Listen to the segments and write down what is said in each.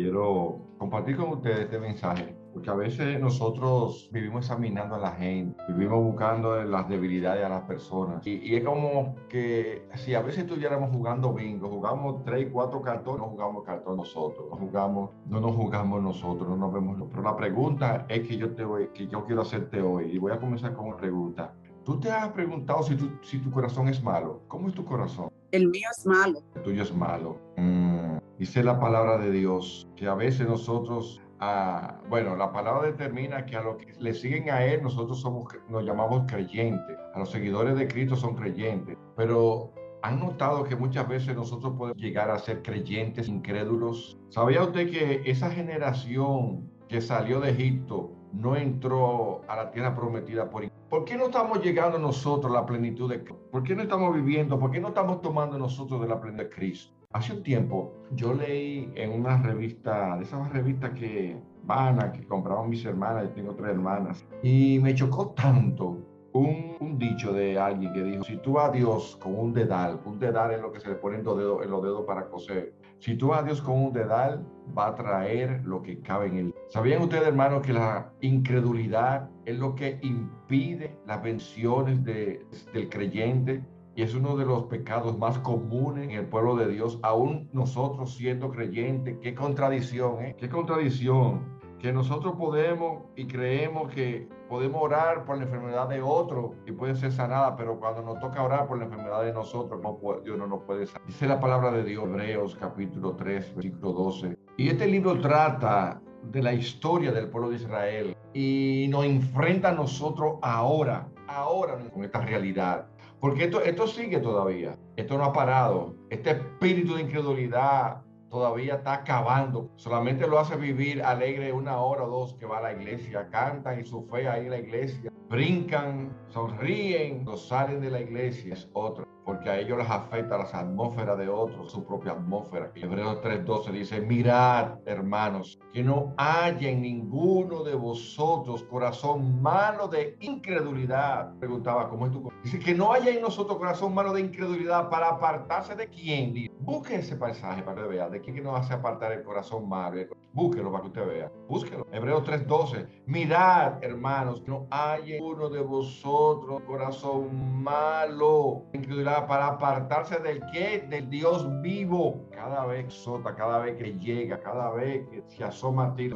quiero compartir con ustedes este mensaje, porque a veces nosotros vivimos examinando a la gente, vivimos buscando las debilidades a las personas, y, es como que si a veces estuviéramos jugando bingo, jugamos tres, cuatro cartones, no jugamos cartón nosotros, no jugamos, no nos jugamos nosotros, no nos vemos. Pero la pregunta es que yo te voy, que yo quiero hacerte hoy, y voy a comenzar con una pregunta. ¿Tú te has preguntado si tu, si tu corazón es malo? ¿Cómo es tu corazón? El mío es malo. El tuyo es malo. Mm. Dice la palabra de Dios que a veces nosotros, ah, bueno, la palabra determina que a los que le siguen a Él, nosotros somos, nos llamamos creyentes. A los seguidores de Cristo son creyentes. Pero ¿Han notado que muchas veces nosotros podemos llegar a ser creyentes incrédulos? ¿Sabía usted que esa generación que salió de Egipto no entró a la tierra prometida por ¿Por qué no estamos llegando nosotros a la plenitud de Cristo? ¿Por qué no estamos viviendo? ¿Por qué no estamos tomando nosotros de la plenitud de Cristo? Hace un tiempo yo leí en una revista, de esas revistas que van que compraban mis hermanas, yo tengo tres hermanas, y me chocó tanto un, un, dicho de alguien que dijo, si tú a Dios con un dedal, un dedal es lo que se le pone en los dedos, en los dedos para coser, si tú a Dios con un dedal, va a traer lo que cabe en él. ¿Sabían ustedes, hermanos, que la incredulidad es lo que impide las bendiciones de, del creyente? Y es uno de los pecados más comunes en el pueblo de Dios, aún nosotros siendo creyentes. Qué contradicción, ¿eh? Qué contradicción. Que nosotros podemos y creemos que podemos orar por la enfermedad de otro y puede ser sanada, pero cuando nos toca orar por la enfermedad de nosotros, no Dios no nos puede sanar. Dice la palabra de Dios, Hebreos capítulo 3, versículo 12. Y este libro trata de la historia del pueblo de Israel y nos enfrenta a nosotros ahora, ahora con esta realidad. Porque esto, esto sigue todavía. Esto no ha parado. Este espíritu de incredulidad todavía está acabando. Solamente lo hace vivir alegre una hora o dos que va a la iglesia. Cantan y su fe ahí en la iglesia. Brincan, sonríen, no salen de la iglesia. Es otro porque a ellos les afecta las atmósferas de otros, su propia atmósfera. Hebreos 3:12 dice, mirad, hermanos, que no haya en ninguno de vosotros corazón malo de incredulidad. Preguntaba, ¿cómo es tu corazón? Dice que no haya en nosotros corazón malo de incredulidad para apartarse de quién. Busque ese pasaje para que vea de quién que nos hace apartar el corazón malo. Búsquelo para que usted vea. Búsquelo. Hebreos 3:12. Mirad, hermanos, que no haya en uno de vosotros corazón malo de incredulidad para apartarse del que, del Dios vivo. Cada vez sota, cada vez que llega, cada vez que se asoma a ti,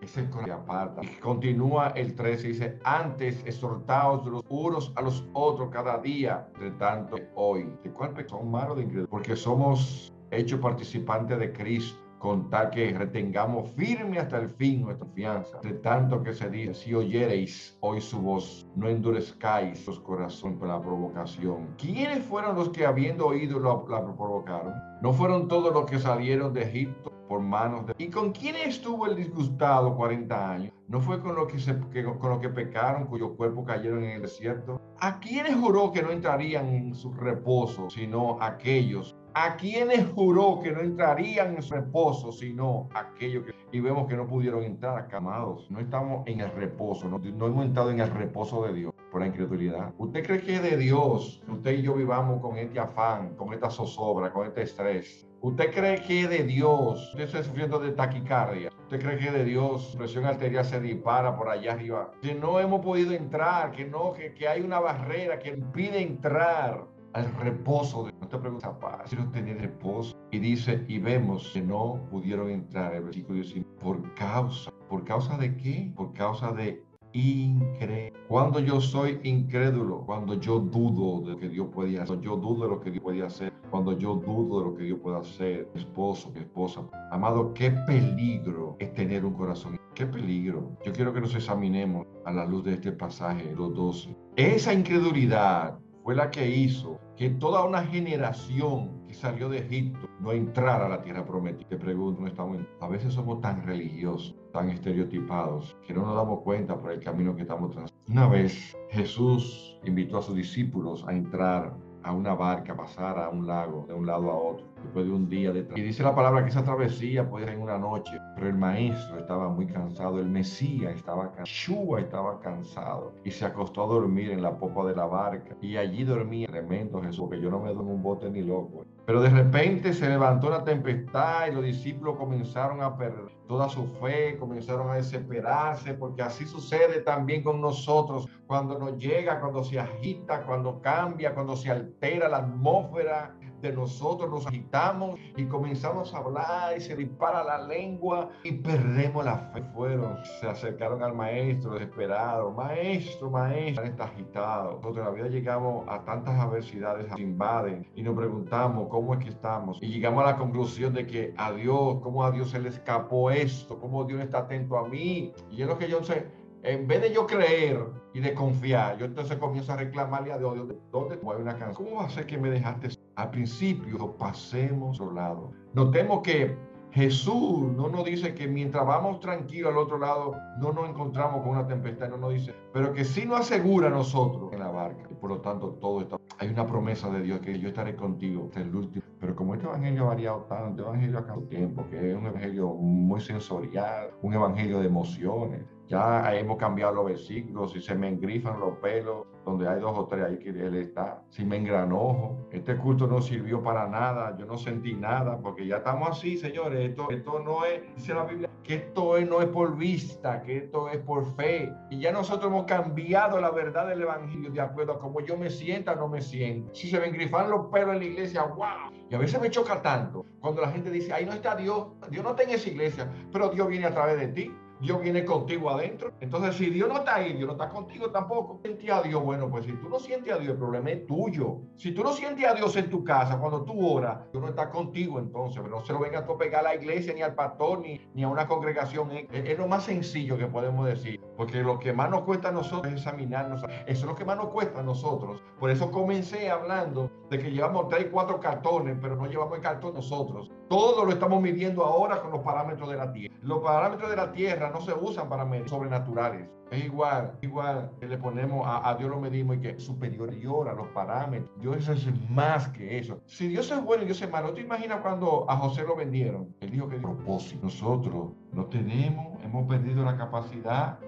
es el que aparta. Y continúa el 13, dice, antes exhortaos de los unos a los otros cada día, de tanto hoy. ¿De cuál son malos de? Porque somos hechos participantes de Cristo con tal que retengamos firme hasta el fin nuestra confianza. De tanto que se dice, si oyereis hoy su voz, no endurezcáis los corazones por la provocación. ¿Quiénes fueron los que habiendo oído la, provocaron? ¿No fueron todos los que salieron de Egipto por manos de... ¿Y con quién estuvo el disgustado 40 años? ¿No fue con los que, se, con lo que pecaron, cuyos cuerpos cayeron en el desierto? ¿A quiénes juró que no entrarían en su reposo, sino aquellos a quienes juró que no entrarían en su reposo, sino aquellos que... Y vemos que no pudieron entrar, acamados. No estamos en el reposo, no, no hemos entrado en el reposo de Dios por la incredulidad. ¿Usted cree que es de Dios usted y yo vivamos con este afán, con esta zozobra, con este estrés? ¿Usted cree que es de Dios? Usted está sufriendo de taquicardia. ¿Usted cree que es de Dios? Presión arterial se dispara por allá arriba. Que no hemos podido entrar, que no, que, que hay una barrera que impide entrar al reposo de nuestra pregunta, no tenía reposo. Y dice, y vemos que no pudieron entrar, el versículo 19, por causa, ¿por causa de qué? Por causa de incrédulo. Cuando yo soy incrédulo, cuando yo dudo de lo que Dios puede hacer, yo dudo de lo que Dios puede hacer, cuando yo dudo de lo que Dios puede hacer, esposo, esposa. Amado, qué peligro es tener un corazón. Qué peligro. Yo quiero que nos examinemos a la luz de este pasaje, los 12. Esa incredulidad fue la que hizo que toda una generación que salió de Egipto no entrara a la tierra prometida. Te pregunto, a veces somos tan religiosos, tan estereotipados, que no nos damos cuenta por el camino que estamos transitando. Una vez Jesús invitó a sus discípulos a entrar a una barca, pasar a un lago, de un lado a otro, después de un día de Y dice la palabra que esa travesía puede ser en una noche, pero el maestro estaba muy cansado, el Mesías estaba cansado, estaba cansado y se acostó a dormir en la popa de la barca y allí dormía tremendo Jesús, que yo no me duermo en un bote ni loco. Pero de repente se levantó la tempestad y los discípulos comenzaron a perder toda su fe, comenzaron a desesperarse, porque así sucede también con nosotros. Cuando nos llega, cuando se agita, cuando cambia, cuando se altera la atmósfera de nosotros, nos agitamos y comenzamos a hablar y se dispara la lengua y perdemos la fe. Fueron, se acercaron al maestro desesperados, maestro, maestro, está agitado. Nosotros en la vida llegamos a tantas adversidades, nos invaden y nos preguntamos cómo es que estamos y llegamos a la conclusión de que a Dios, cómo a Dios se le escapó esto, cómo Dios está atento a mí. Y es lo que yo sé, en vez de yo creer y de confiar, yo entonces comienzo a reclamarle a Dios, ¿dónde hay una canción? ¿Cómo va a ser que me dejaste? Al principio pasemos a otro lado. Notemos que Jesús no nos dice que mientras vamos tranquilos al otro lado no nos encontramos con una tempestad, no nos dice, pero que sí nos asegura a nosotros en la barca. Y por lo tanto todo está... Hay una promesa de Dios que yo estaré contigo hasta el último. Pero como este evangelio ha variado tanto, este evangelio ha cambiado tiempo, que es un evangelio muy sensorial, un evangelio de emociones, ya hemos cambiado los versículos, si se me engrifan los pelos, donde hay dos o tres ahí que él está, si me engranojo, este culto no sirvió para nada, yo no sentí nada, porque ya estamos así, señores, esto, esto no es, dice la Biblia, que esto no es por vista, que esto es por fe, y ya nosotros hemos cambiado la verdad del Evangelio de acuerdo a cómo yo me sienta o no me siento. Si se me engrifan los pelos en la iglesia, wow, y a veces me choca tanto cuando la gente dice, ahí no está Dios, Dios no está en esa iglesia, pero Dios viene a través de ti. Dios viene contigo adentro. Entonces, si Dios no está ahí, Dios no está contigo tampoco. Siente a Dios, bueno, pues si tú no sientes a Dios, el problema es tuyo. Si tú no sientes a Dios en tu casa, cuando tú oras, Dios no está contigo entonces. No se lo venga a pegar a la iglesia, ni al pastor, ni, ni a una congregación. Es, lo más sencillo que podemos decir. Porque lo que más nos cuesta a nosotros es examinarnos. Eso es lo que más nos cuesta a nosotros. Por eso comencé hablando de que llevamos tres, cuatro cartones, pero no llevamos el cartón nosotros. Todo lo estamos midiendo ahora con los parámetros de la tierra. Los parámetros de la tierra no se usan para medir sobrenaturales. Es igual, igual que le ponemos a, Dios lo medimos y que es superior a los parámetros. Dios es más que eso. Si Dios es bueno y Dios es malo, ¿te imaginas cuando a José lo vendieron? Él dijo que propósito. Nosotros no tenemos, hemos perdido la capacidad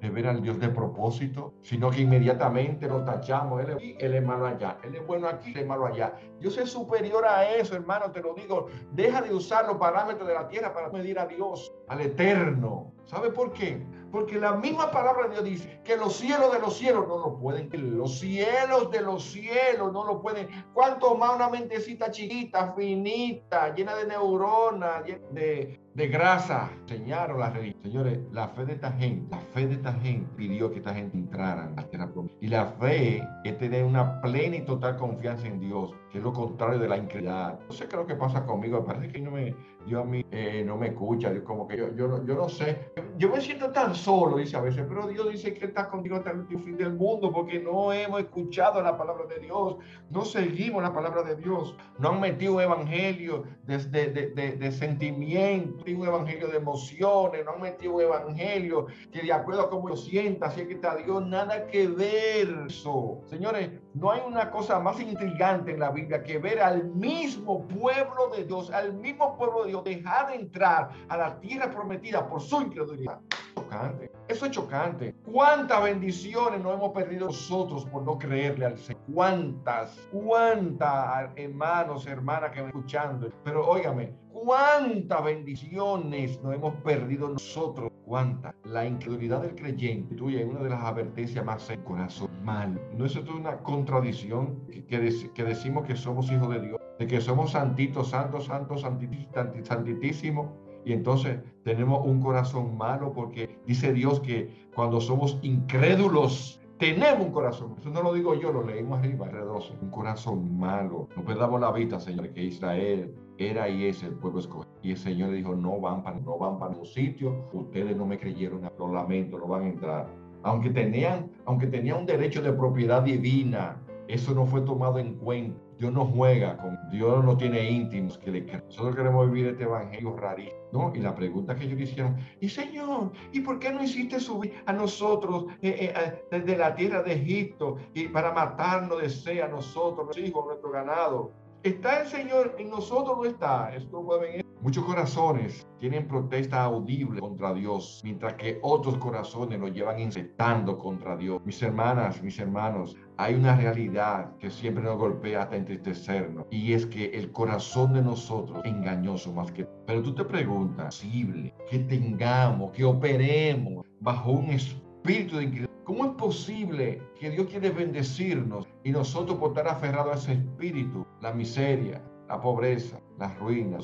de ver al Dios de propósito, sino que inmediatamente lo tachamos. Él es él es malo allá. Él es bueno aquí, él es malo allá. Dios es superior a eso, hermano, te lo digo. Deja de usar los parámetros de la tierra para medir a Dios, al eterno. ¿Sabe por qué? Porque la misma palabra de Dios dice que los cielos de los cielos no lo pueden. Los cielos de los cielos no lo pueden. ¿Cuánto más una mentecita chiquita, finita, llena de neuronas, de, de grasa? Enseñaron las religión. Señores, la fe de esta gente, la fe de esta gente pidió que esta gente entrara a la tierra Y la fe es tener una plena y total confianza en Dios, que es lo contrario de la incredulidad. No sé qué es lo que pasa conmigo. Parece que no me, Dios a mí eh, no me escucha. como que yo, yo, yo no sé. Yo me siento tan solo, dice a veces, pero Dios dice que está contigo hasta el fin del mundo porque no hemos escuchado la palabra de Dios, no seguimos la palabra de Dios, no han metido evangelio de, de, de, de sentimiento, un evangelio de emociones, no han metido un evangelio que de acuerdo a cómo lo sienta, si es que está Dios, nada que ver eso. Señores, no hay una cosa más intrigante en la Biblia que ver al mismo pueblo de Dios, al mismo pueblo de Dios, dejar de entrar a la tierra prometida por su incredulidad. Chocante. Eso es chocante. ¿Cuántas bendiciones no hemos perdido nosotros por no creerle al Señor? ¿Cuántas? ¿Cuántas hermanos, hermanas que me escuchando? Pero óigame, ¿cuántas bendiciones no hemos perdido nosotros? ¿Cuántas? La incredulidad del creyente tuya es una de las advertencias más en corazón mal. ¿No es esto una contradicción que, que, decimos que somos hijos de Dios? De que somos santitos, santos, santos, santitísimos y entonces tenemos un corazón malo porque dice Dios que cuando somos incrédulos, tenemos un corazón. Eso no lo digo yo, lo leímos arriba, R12. Un corazón malo. No perdamos la vista, Señor, que Israel era y es el pueblo escogido. Y el Señor dijo, no van para, no van para un sitio. Ustedes no me creyeron, lo lamento, no van a entrar. Aunque tenían, aunque tenían un derecho de propiedad divina, Eso no fue tomado en cuenta. Dios no juega con Dios, no tiene íntimos que le crean. Nosotros queremos vivir este evangelio rarísimo, ¿no? Y la pregunta que ellos hicieron, y Señor, ¿y por qué no hiciste subir a nosotros eh, eh, desde la tierra de Egipto y para matarnos de sed a nosotros, nuestros hijos, nuestro ganado? ¿Está el Señor en nosotros no está? Esto pueden Muchos corazones tienen protesta audible contra Dios, mientras que otros corazones lo llevan incitando contra Dios. Mis hermanas, mis hermanos, hay una realidad que siempre nos golpea hasta entristecernos, y es que el corazón de nosotros es engañoso más que... Pero tú te preguntas, posible que tengamos, que operemos bajo un espíritu de incredulidad? ¿Cómo es posible que Dios quiere bendecirnos y nosotros por estar aferrados a ese espíritu, la miseria, la pobreza, la ruina,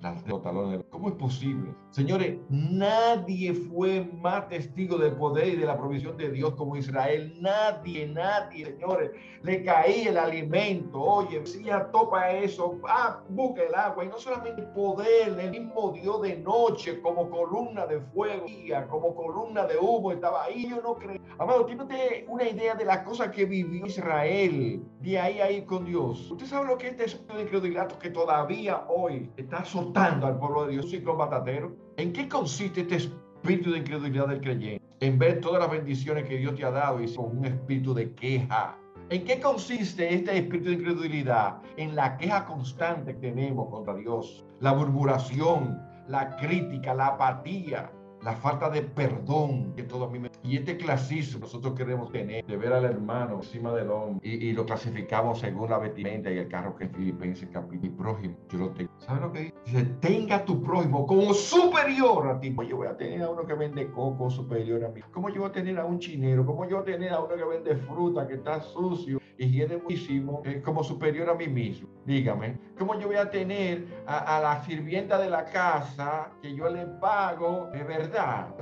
las de talones. ¿Cómo es posible? Señores, nadie fue más testigo del poder y de la provisión de Dios como Israel. Nadie, nadie, señores. Le caía el alimento. Oye, decía, topa eso, ah, busca el agua. Y no solamente el poder, el mismo Dios de noche, como columna de fuego, como columna de humo, estaba ahí. Yo no creo. Amado, tiene una idea de las cosas que vivió Israel de ahí a ahí con Dios. Usted sabe lo que es este de incredulidad que todavía hoy está azotando al pueblo de Dios, ciclo batatero. ¿En qué consiste este espíritu de incredulidad del creyente? En ver todas las bendiciones que Dios te ha dado y con un espíritu de queja. ¿En qué consiste este espíritu de incredulidad? En la queja constante que tenemos contra Dios, la murmuración, la crítica, la apatía, la falta de perdón que todo a mí me... Y este clasismo nosotros queremos tener, de ver al hermano encima del hombre y, lo clasificamos según la vestimenta y el carro que es Filipenses capítulo prójimo. Yo lo tengo. ¿Sabes lo que dice? Dice, tenga tu prójimo como superior a ti. ¿Cómo yo voy a tener a uno que vende coco superior a mí? ¿Cómo yo voy a tener a un chinero? ¿Cómo yo voy a tener a uno que vende fruta que está sucio? Higiene muchísimo eh, como superior a mí mismo. Dígame, ¿cómo yo voy a tener a, la sirvienta de la casa que yo le pago de verdad?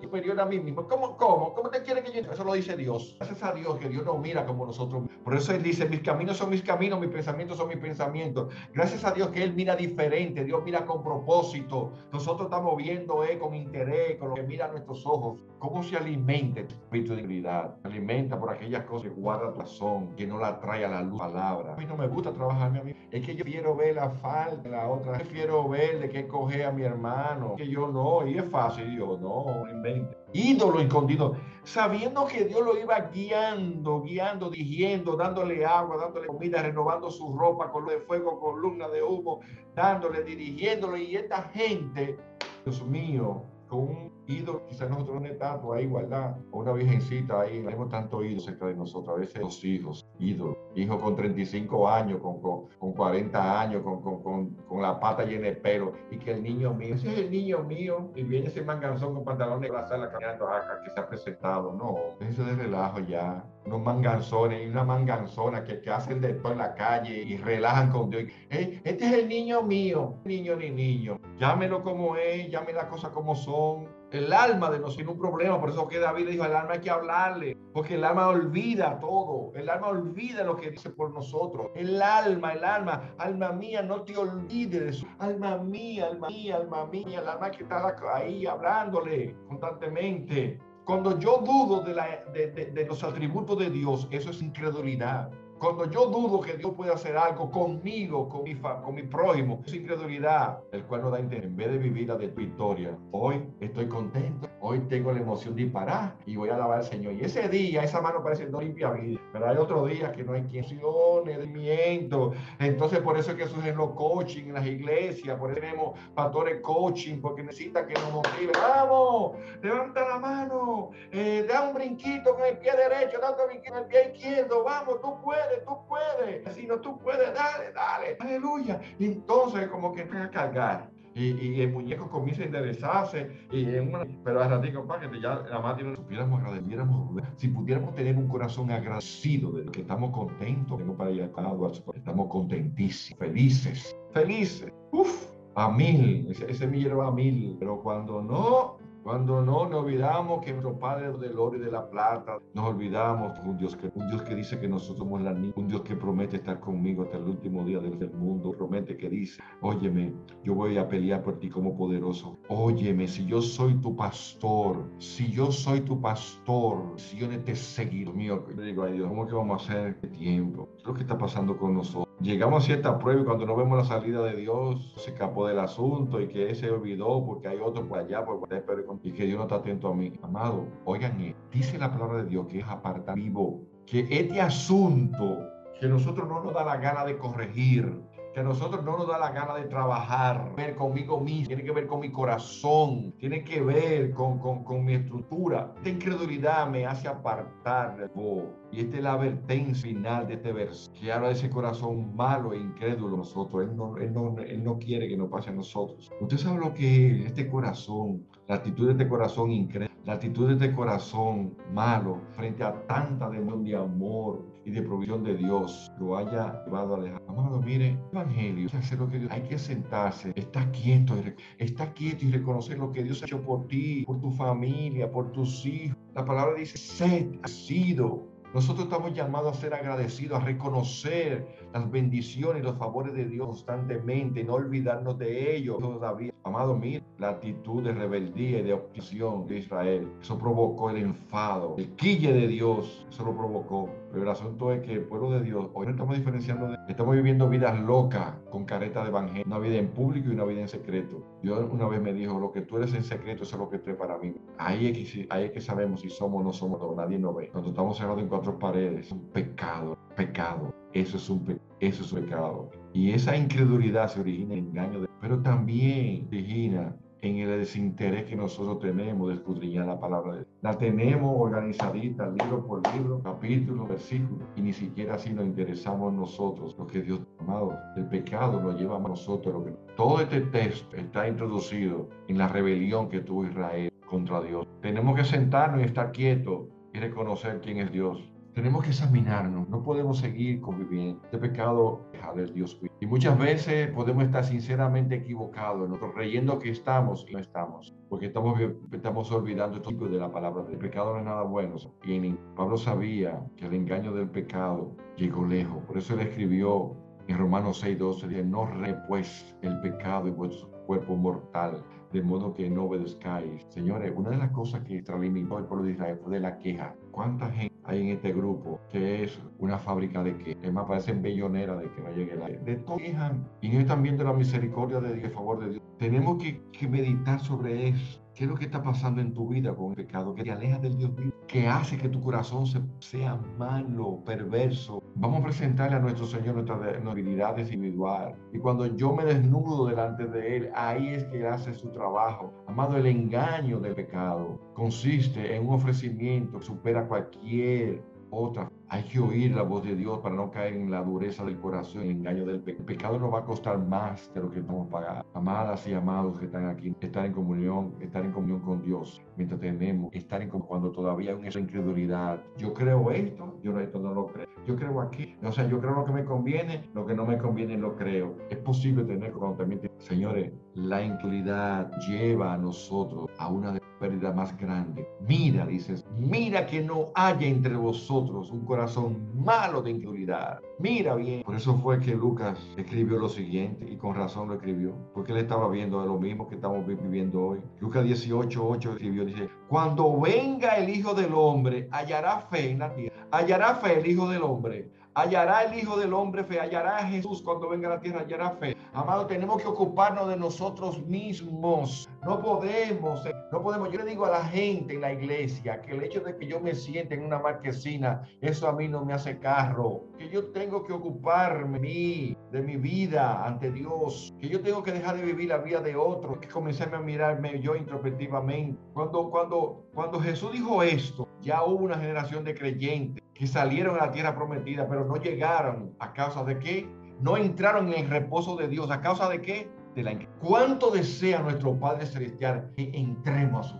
superior a mí mismo. ¿Cómo, cómo? ¿Cómo te quiere que yo? Eso lo dice Dios. Gracias a Dios que Dios no mira como nosotros. Por eso Él dice, mis caminos son mis caminos, mis pensamientos son mis pensamientos. Gracias a Dios que Él mira diferente, Dios mira con propósito. Nosotros estamos viendo eh, con interés, con lo que mira nuestros ojos. ¿Cómo se alimenta el espíritu de dignidad? Alimenta por aquellas cosas que guarda tu razón, que no la trae a la luz palabra. A mí no me gusta trabajarme a mí. Es que yo quiero ver la falta la otra. Prefiero ver de qué coge a mi hermano. Que yo no. Y es fácil. Yo no, invente. Ídolo escondido. Sabiendo que Dios lo iba guiando, guiando, dirigiendo, dándole agua, dándole comida, renovando su ropa, con lo de fuego, columna de humo, dándole, dirigiéndole. Y esta gente, Dios mío, con un ídolo, quizás nosotros una estatua ahí igualdad, o una virgencita ahí, tenemos tanto ídolo cerca de nosotros, a veces los hijos, ídolos, hijos con 35 años, con, con, con 40 años, con, con, la pata llena de pelo, y que el niño mío, ese es el niño mío, y viene ese manganzón con pantalones la sala caminando acá, que se ha presentado, no, eso de relajo ya, unos manganzones y una manganzona que, que hacen de todo en la calle y relajan con Dios. este es el niño mío, niño ni niño, llámelo como es, llame las cosas como son, el alma de nosotros tiene un problema, por eso que David dijo, el alma hay que hablarle, porque el alma olvida todo, el alma olvida lo que dice por nosotros. El alma, el alma, alma mía, no te olvides, alma mía, alma mía, alma mía, el alma que está ahí hablándole constantemente. Cuando yo dudo de, la, de, de los atributos de Dios, eso es incredulidad. Cuando yo dudo que Dios puede hacer algo conmigo, con mi, con mi prójimo, es incredulidad, el cual no da interés. En vez de vivir la de victoria, hoy estoy contento, hoy tengo la emoción de parar y voy a alabar al Señor. Y ese día, esa mano parece no limpia vida, pero hay otro día que no hay quien de miento. Entonces, por eso es que surgen los coaching en las iglesias, por eso tenemos pastores coaching, porque necesita que nos motive. Vamos, levanta la mano, eh, da un brinquito con el pie derecho, da un brinquito con el pie izquierdo, vamos, tú puedes tú puedes. Si no, tú puedes, dale, dale, aleluya. Y entonces como que empieza a cargar. Y, el muñeco comienza a enderezarse, y en una, pero al ratito, para que ya la madre no supiéramos agradeciéramos, si pudiéramos tener un corazón agradecido de que estamos contentos, no para ir a estamos contentísimos, felices, felices, uf, a mil, ese, ese millero a mil, pero cuando no, Cuando no nos olvidamos que nuestro Padre del oro y de la plata, nos olvidamos un Dios que, un Dios que dice que nosotros somos la niña, un Dios que promete estar conmigo hasta el último día del, mundo, promete que dice, óyeme, yo voy a pelear por ti como poderoso. Óyeme, si yo soy tu pastor, si yo soy tu pastor, si yo no te seguir, mío, digo, ay Dios, ¿cómo que vamos a hacer este tiempo? ¿Qué lo que está pasando con nosotros? Llegamos a cierta prueba y cuando no vemos la salida de Dios, se escapó del asunto y que ese olvidó porque hay otro por allá, por allá, y que Dios no está atento a mí. Amado, oigan, dice la palabra de Dios que es apartar vivo, que este asunto que nosotros no nos da la gana de corregir, que a nosotros no nos da la gana de trabajar, ver conmigo mismo, tiene que ver con mi corazón, tiene que ver con, con, con mi estructura. Esta incredulidad me hace apartar de vos. Y esta es la advertencia final de este verso, que habla de ese corazón malo e incrédulo nosotros. Él no, él no, él no quiere que nos pase a nosotros. Usted sabe lo que es este corazón, la actitud de este corazón incrédulo, la actitud de este corazón malo frente a tanta demanda de amor y de provisión de Dios lo haya llevado a alejar. Amado, mire, evangelio, hacer lo que hay que sentarse, estar quieto, está quieto y reconocer lo que Dios ha hecho por ti, por tu familia, por tus hijos. La palabra dice, sed, ha sido nosotros estamos llamados a ser agradecidos, a reconocer las bendiciones y los favores de Dios constantemente, no olvidarnos de ellos todavía. Amado, mira la actitud de rebeldía y de oposición de Israel. Eso provocó el enfado, el quille de Dios, eso lo provocó. Pero el asunto es que el pueblo de Dios, hoy no estamos diferenciando, de, estamos viviendo vidas locas con careta de evangelio, una vida en público y una vida en secreto. Dios una vez me dijo, lo que tú eres en secreto, eso es lo que tú eres para mí. Ahí es que, ahí es que sabemos si somos o no somos, nadie nos ve. Cuando estamos cerrados en cuatro paredes, es un pecado, pecado. Eso es un, eso es un pecado. Y esa incredulidad se origina en engaño, de, pero también origina en el desinterés que nosotros tenemos de escudriñar la palabra de Dios. La tenemos organizadita, libro por libro, capítulo, versículo, y ni siquiera así nos interesamos nosotros, lo que Dios amado. El pecado lo lleva a nosotros. Lo que... Todo este texto está introducido en la rebelión que tuvo Israel contra Dios. Tenemos que sentarnos y estar quietos y reconocer quién es Dios. Tenemos que examinarnos, no podemos seguir conviviendo. Este pecado deja del Dios. Y muchas veces podemos estar sinceramente equivocados, nosotros creyendo que estamos y no estamos, porque estamos, estamos olvidando el tipo de la palabra. El pecado no es nada bueno. Y Pablo sabía que el engaño del pecado llegó lejos. Por eso él escribió en Romanos 6:12, dice, no pues el pecado en vuestro cuerpo mortal de modo que no obedezcáis. Señores, una de las cosas que extralimitó el pueblo de Israel fue de la queja. ¿Cuánta gente hay en este grupo que es una fábrica de que, es más, parecen bellonera de que no llegue la de todo y no están viendo la misericordia de Dios, el favor de Dios. Tenemos que, que meditar sobre eso. ¿Qué es lo que está pasando en tu vida con el pecado que te aleja del Dios vivo? Que hace que tu corazón se, sea malo, perverso. Vamos a presentarle a nuestro Señor nuestras habilidades individuales. Y cuando yo me desnudo delante de Él, ahí es que Él hace su trabajo. Amado, el engaño del pecado consiste en un ofrecimiento que supera cualquier otra. Hay que oír la voz de Dios para no caer en la dureza del corazón, el engaño del pecado. El pecado nos va a costar más de lo que estamos pagando. Amadas y amados que están aquí, estar en comunión, estar en comunión con Dios mientras tenemos, estar en cuando todavía hay una incredulidad. Yo creo esto, yo esto no lo creo. Yo creo aquí, o sea, yo creo lo que me conviene, lo que no me conviene lo creo. Es posible tener también, señores, la incredulidad lleva a nosotros a una pérdida más grande. Mira, dices, mira que no haya entre vosotros un corazón malo de incredulidad. Mira bien. Por eso fue que Lucas escribió lo siguiente y con razón lo escribió, porque él estaba viendo de lo mismo que estamos viviendo hoy. Lucas 18, 8 escribió, dice, cuando venga el Hijo del Hombre, hallará fe en la tierra. Hallará fe el Hijo del Hombre hallará el Hijo del Hombre fe, hallará a Jesús cuando venga a la tierra, hallará fe. Amado, tenemos que ocuparnos de nosotros mismos. No podemos, eh, no podemos. Yo le digo a la gente en la iglesia que el hecho de que yo me siente en una marquesina, eso a mí no me hace carro. Que yo tengo que ocuparme de mi vida ante Dios. Que yo tengo que dejar de vivir la vida de otro. Que comenzarme a mirarme yo introspectivamente. Cuando, cuando, cuando Jesús dijo esto, ya hubo una generación de creyentes que salieron a la tierra prometida, pero no llegaron a causa de qué? No entraron en el reposo de Dios. ¿A causa de qué? De la ¿Cuánto desea nuestro Padre Celestial que entremos a su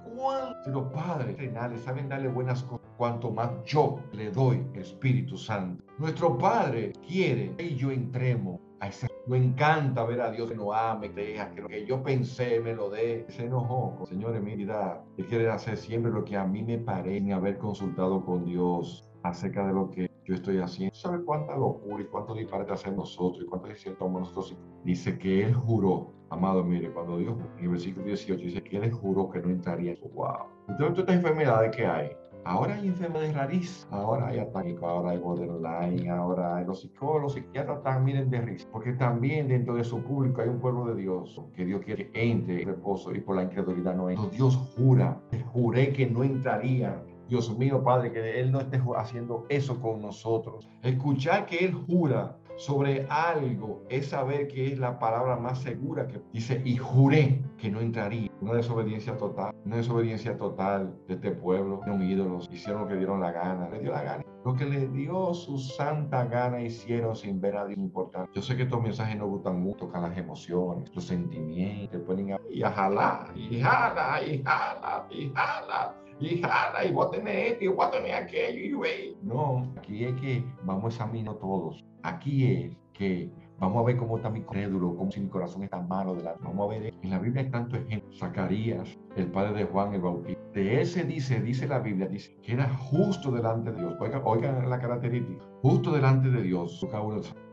Si los padres renales saben darle buenas cosas, cuanto más yo le doy Espíritu Santo. Nuestro Padre quiere que yo entremos A ese, me encanta ver a Dios que no ame, que deja, que lo que yo pensé me lo dé. Se enojó. Señores, mi vida, Él quiere hacer siempre lo que a mí me parece haber consultado con Dios acerca de lo que yo estoy haciendo. ¿Sabe cuánta locura y cuánto disparate hacemos nosotros y cuánto tomamos nosotros? Dice que Él juró, amado, mire, cuando Dios, en el versículo 18, dice que Él juró que no entraría wow. Entonces, todas estas enfermedades que hay, Ahora hay enfermedades rarísimas. Ahora hay ataques, ahora hay borderline, ahora hay los psicólogos, los psiquiatras también de risa. Porque también dentro de su público hay un pueblo de Dios que Dios quiere que entre en reposo y por la incredulidad no entra. Dios jura, juré que no entraría Dios mío, Padre, que Él no esté haciendo eso con nosotros. Escuchar que Él jura sobre algo es saber que es la palabra más segura que dice, y juré que no entraría. Una desobediencia total, una desobediencia total de este pueblo, un ídolos, hicieron lo que dieron la gana, le dio la gana. Lo que le dio su santa gana hicieron sin ver a Dios importante. Yo sé que estos mensajes no gustan mucho, tocan las emociones, los sentimientos, te ponen a, y a y jala, y jala, y jala y jala, y voy a tener esto, y voy a tener aquello, y No, aquí es que vamos a examinar todos. Aquí es que vamos a ver cómo está mi crédulo, cómo si mi corazón está malo. De la... Vamos a ver, en la Biblia hay tantos ejemplos. Zacarías, el padre de Juan el Bautista. De él se dice, dice la Biblia, dice que era justo delante de Dios. Oigan, oigan la característica. Justo delante de Dios.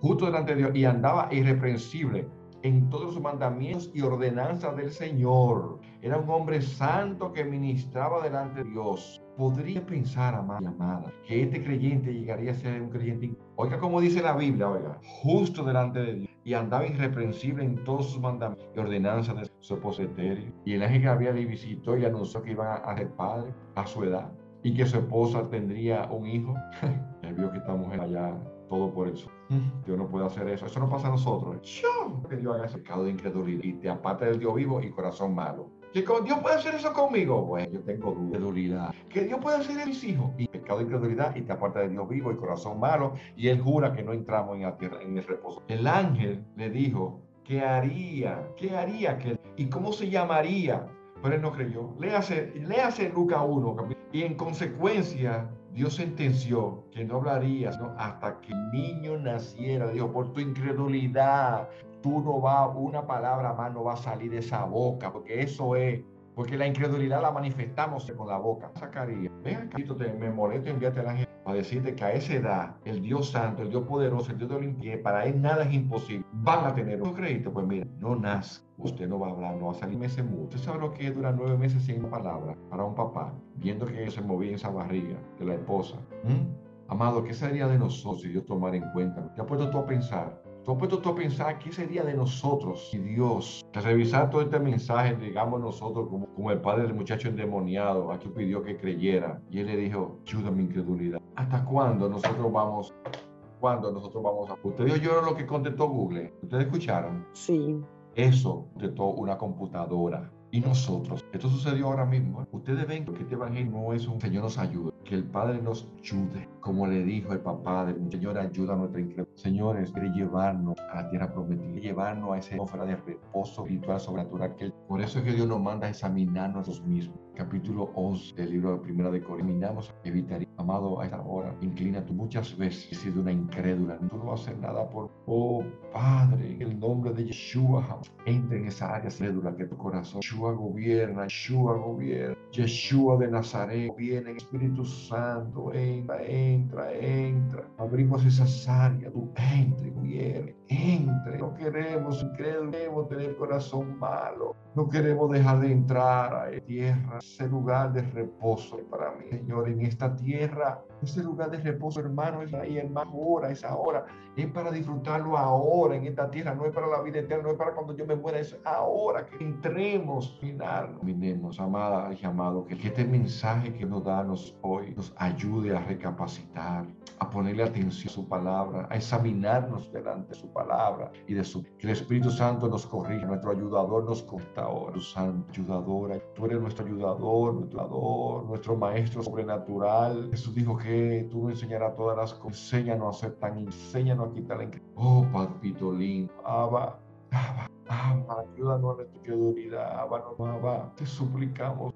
Justo delante de Dios. Y andaba irreprensible en todos los mandamientos y ordenanzas del Señor. Era un hombre santo que ministraba delante de Dios. Podría pensar, amada y amada, que este creyente llegaría a ser un creyente. Oiga, como dice la Biblia, oiga, justo delante de Dios y andaba irreprensible en todos sus mandamientos y ordenanzas de su esposo Y el ángel había le visitó y anunció que iba a ser padre a su edad y que su esposa tendría un hijo. Él vio que esta mujer allá todo por eso. Dios no puede hacer eso. Eso no pasa a nosotros. Que Dios haga ese pecado de incredulidad y te aparte del Dios vivo y corazón malo. Que Dios puede hacer eso conmigo. Pues yo tengo incredulidad. Que Dios puede hacer en mis hijos. Y pecado de incredulidad y te aparta del Dios vivo y corazón malo. Y él jura que no entramos en la tierra, en el reposo. El ángel le dijo, ¿qué haría? ¿Qué haría? que ¿Y cómo se llamaría? Pero él no creyó. Léase, léase Lucas 1. Y en consecuencia, Dios sentenció que no hablaría hasta que el niño naciera. Dijo, por tu incredulidad, tú no va, una palabra más no va a salir de esa boca, porque eso es, porque la incredulidad la manifestamos con la boca. Zacarías, ven acá, me molesto enviarte al ángel para decirte que a esa edad, el Dios Santo, el Dios poderoso, el Dios de Olimpia, para él nada es imposible. Van a tener un crédito. Pues mira, no nace. Usted no va a hablar, no va a salir meses mucho. ¿Usted sabe lo que es durar nueve meses sin palabra para un papá, viendo que se movía en esa barriga de la esposa? ¿Mm? Amado, ¿qué sería de nosotros si Dios tomara en cuenta? ¿Te ha puesto tú a pensar? ¿Tú has puesto tú a pensar qué sería de nosotros si Dios, al revisar todo este mensaje, digamos nosotros como, como el padre del muchacho endemoniado, a quien pidió que creyera, y él le dijo, ayuda mi incredulidad. ¿Hasta cuándo nosotros vamos cuándo nosotros vamos a... Ustedes oyeron lo que contestó Google. ¿Ustedes escucharon? Sí. Eso contestó una computadora. Y nosotros, esto sucedió ahora mismo. ¿eh? Ustedes ven que este evangelio no es un Señor nos ayude, que el Padre nos ayude, como le dijo el papá del Señor, ayuda a nuestra incredulidad. Señores, quiere llevarnos a la tierra prometida, llevarnos a esa atmósfera de reposo espiritual sobrenatural. Que por eso es que Dios nos manda a examinarnos a nosotros mismos. Capítulo 11 del libro de Primera de Corintios. Evitaría, amado, a esta hora, inclina tú muchas veces he sido una incrédula. Tú no hacer nada por, oh Padre, en el nombre de Yeshua, entra en esa área cédula que tu corazón. Yeshua gobierna, Yeshua gobierna, Yeshua de Nazaret viene, Espíritu Santo, entra, entra, entra. Abrimos esas áreas, tú entra, viene, entre. No queremos, incrédulos, queremos tener corazón malo. No queremos dejar de entrar a tierra, ese lugar de reposo para mí, Señor, en esta tierra, ese lugar de reposo, hermano, es ahí, hermano, ahora, esa hora, es para disfrutarlo ahora en esta tierra, no es para la vida eterna, no es para cuando yo me muera, es ahora que entremos, final, minemos, amada y amado, que este mensaje que nos da hoy nos ayude a recapacitar, a ponerle atención a su palabra, a examinarnos delante de su palabra y de su, que el Espíritu Santo nos corrija, nuestro ayudador nos consta ahora, Santo, ayudadora. Tú eres nuestro ayudador, nuestro ayudador, nuestro maestro sobrenatural. Jesús dijo que tú nos enseñarás todas las cosas. Enséñanos a ser tan, enséñanos a quitar la Oh, papito lindo, Abba, Abba, Abba, ayúdanos a nuestra incredulidad, Abba, Abba, te suplicamos